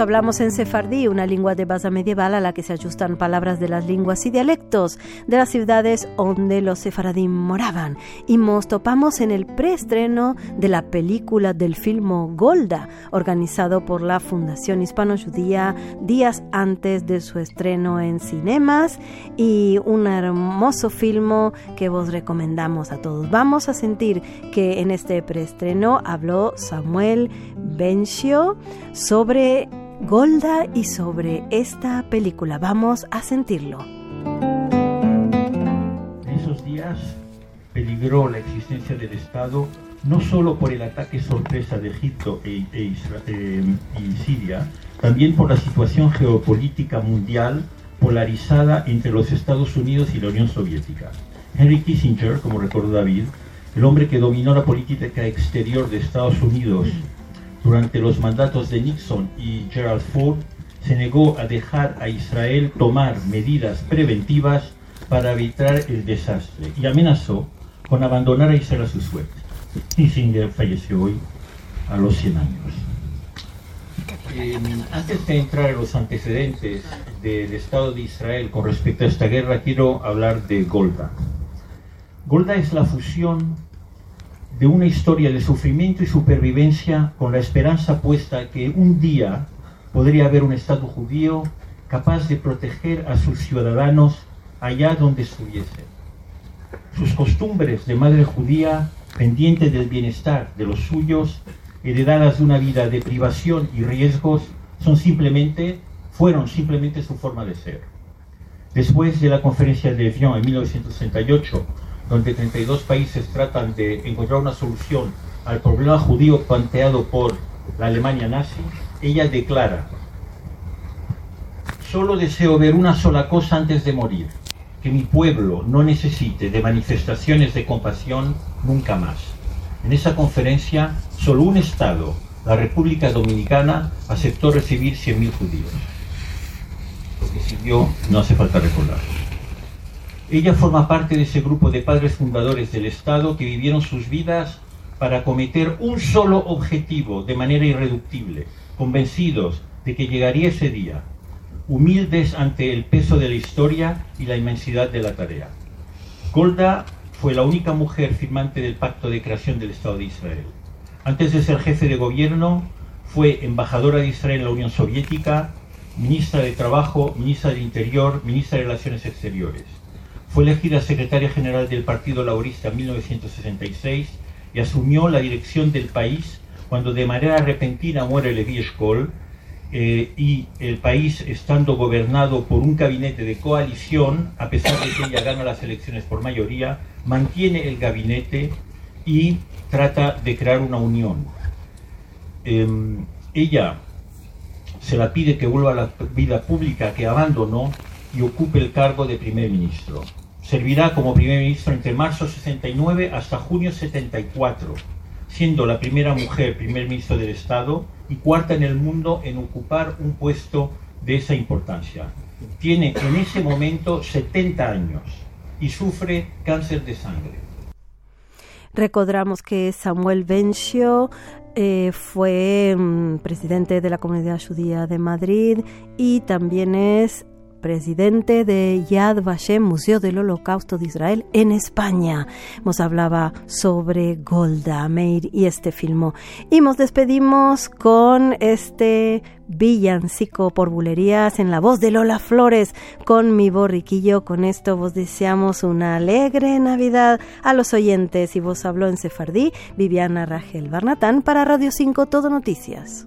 hablamos en sefardí, una lengua de base medieval a la que se ajustan palabras de las lenguas y dialectos de las ciudades donde los sefaradí moraban. Y nos topamos en el preestreno de la película del filmo Golda, organizado por la Fundación Hispano-Judía días antes de su estreno en cinemas y un hermoso filmo que vos recomendamos a todos. Vamos a sentir que en este preestreno habló Samuel Bencio sobre Golda y sobre esta película. Vamos a sentirlo. En esos días peligró la existencia del Estado no solo por el ataque sorpresa de Egipto e, e eh, y Siria, también por la situación geopolítica mundial polarizada entre los Estados Unidos y la Unión Soviética. Henry Kissinger, como recordó David, el hombre que dominó la política exterior de Estados Unidos durante los mandatos de Nixon y Gerald Ford, se negó a dejar a Israel tomar medidas preventivas para evitar el desastre y amenazó con abandonar a Israel a su suerte. Kissinger falleció hoy a los 100 años. Em, antes de entrar en los antecedentes del Estado de Israel con respecto a esta guerra, quiero hablar de Golda. Golda es la fusión de una historia de sufrimiento y supervivencia con la esperanza puesta que un día podría haber un Estado judío capaz de proteger a sus ciudadanos allá donde estuviesen. Sus costumbres de madre judía, pendiente del bienestar de los suyos, heredadas de una vida de privación y riesgos, son simplemente, fueron simplemente su forma de ser. Después de la conferencia de Evian en 1968, donde 32 países tratan de encontrar una solución al problema judío planteado por la Alemania nazi, ella declara, solo deseo ver una sola cosa antes de morir, que mi pueblo no necesite de manifestaciones de compasión nunca más. En esa conferencia, solo un Estado, la República Dominicana, aceptó recibir 100.000 judíos. Lo que siguió no hace falta recordar. Ella forma parte de ese grupo de padres fundadores del Estado que vivieron sus vidas para acometer un solo objetivo de manera irreductible, convencidos de que llegaría ese día, humildes ante el peso de la historia y la inmensidad de la tarea. Golda fue la única mujer firmante del pacto de creación del Estado de Israel. Antes de ser jefe de gobierno, fue embajadora de Israel en la Unión Soviética, ministra de Trabajo, ministra del Interior, ministra de Relaciones Exteriores. Fue elegida secretaria general del Partido Laborista en 1966 y asumió la dirección del país cuando de manera repentina muere Levi Eshkol eh, y el país estando gobernado por un gabinete de coalición, a pesar de que ella gana las elecciones por mayoría, mantiene el gabinete y trata de crear una unión. Em, ella se la pide que vuelva a la vida pública que abandonó y ocupe el cargo de primer ministro. Servirá como primer ministro entre marzo 69 hasta junio 74, siendo la primera mujer primer ministro del Estado y cuarta en el mundo en ocupar un puesto de esa importancia. Tiene en ese momento 70 años y sufre cáncer de sangre. Recordamos que Samuel Bencio eh, fue mm, presidente de la Comunidad Judía de Madrid y también es presidente de Yad Vashem, Museo del Holocausto de Israel en España. Nos hablaba sobre Golda Meir y este filmo. Y nos despedimos con este villancico por bulerías en la voz de Lola Flores con mi borriquillo. Con esto vos deseamos una alegre Navidad a los oyentes y vos habló en Sefardí Viviana Rangel Barnatán para Radio 5 Todo Noticias.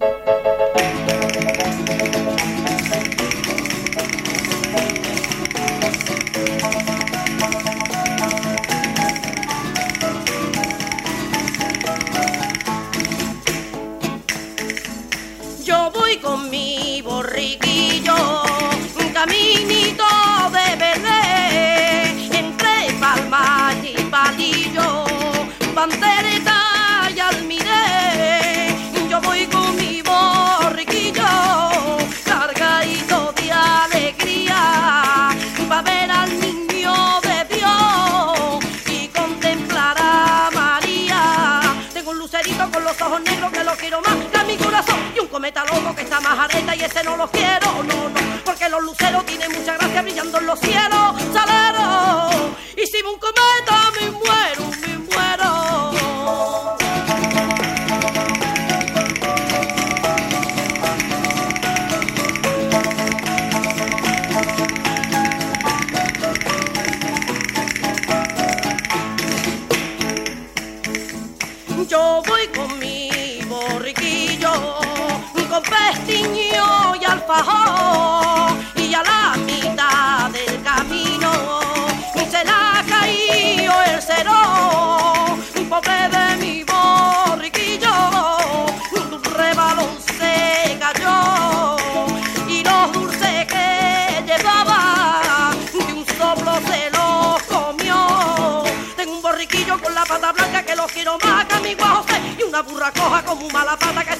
Caminito de bebé entre cometa loco que está más areta y ese no los quiero, no, no. Porque los luceros tienen mucha gracia pestiño y alfajor, y a la mitad del camino se le ha caído el cero, pobre de mi borriquillo, un rebalón se cayó, y los dulces que llevaba, de un soplo se los comió. Tengo un borriquillo con la pata blanca que lo quiero más que a mi José y una burra coja como un mala pata que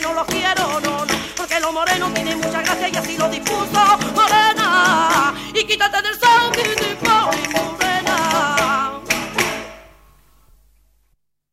no lo quiero, no, no. Porque lo moreno tiene mucha gracia y así lo dispuso morena. Y quítate del sol.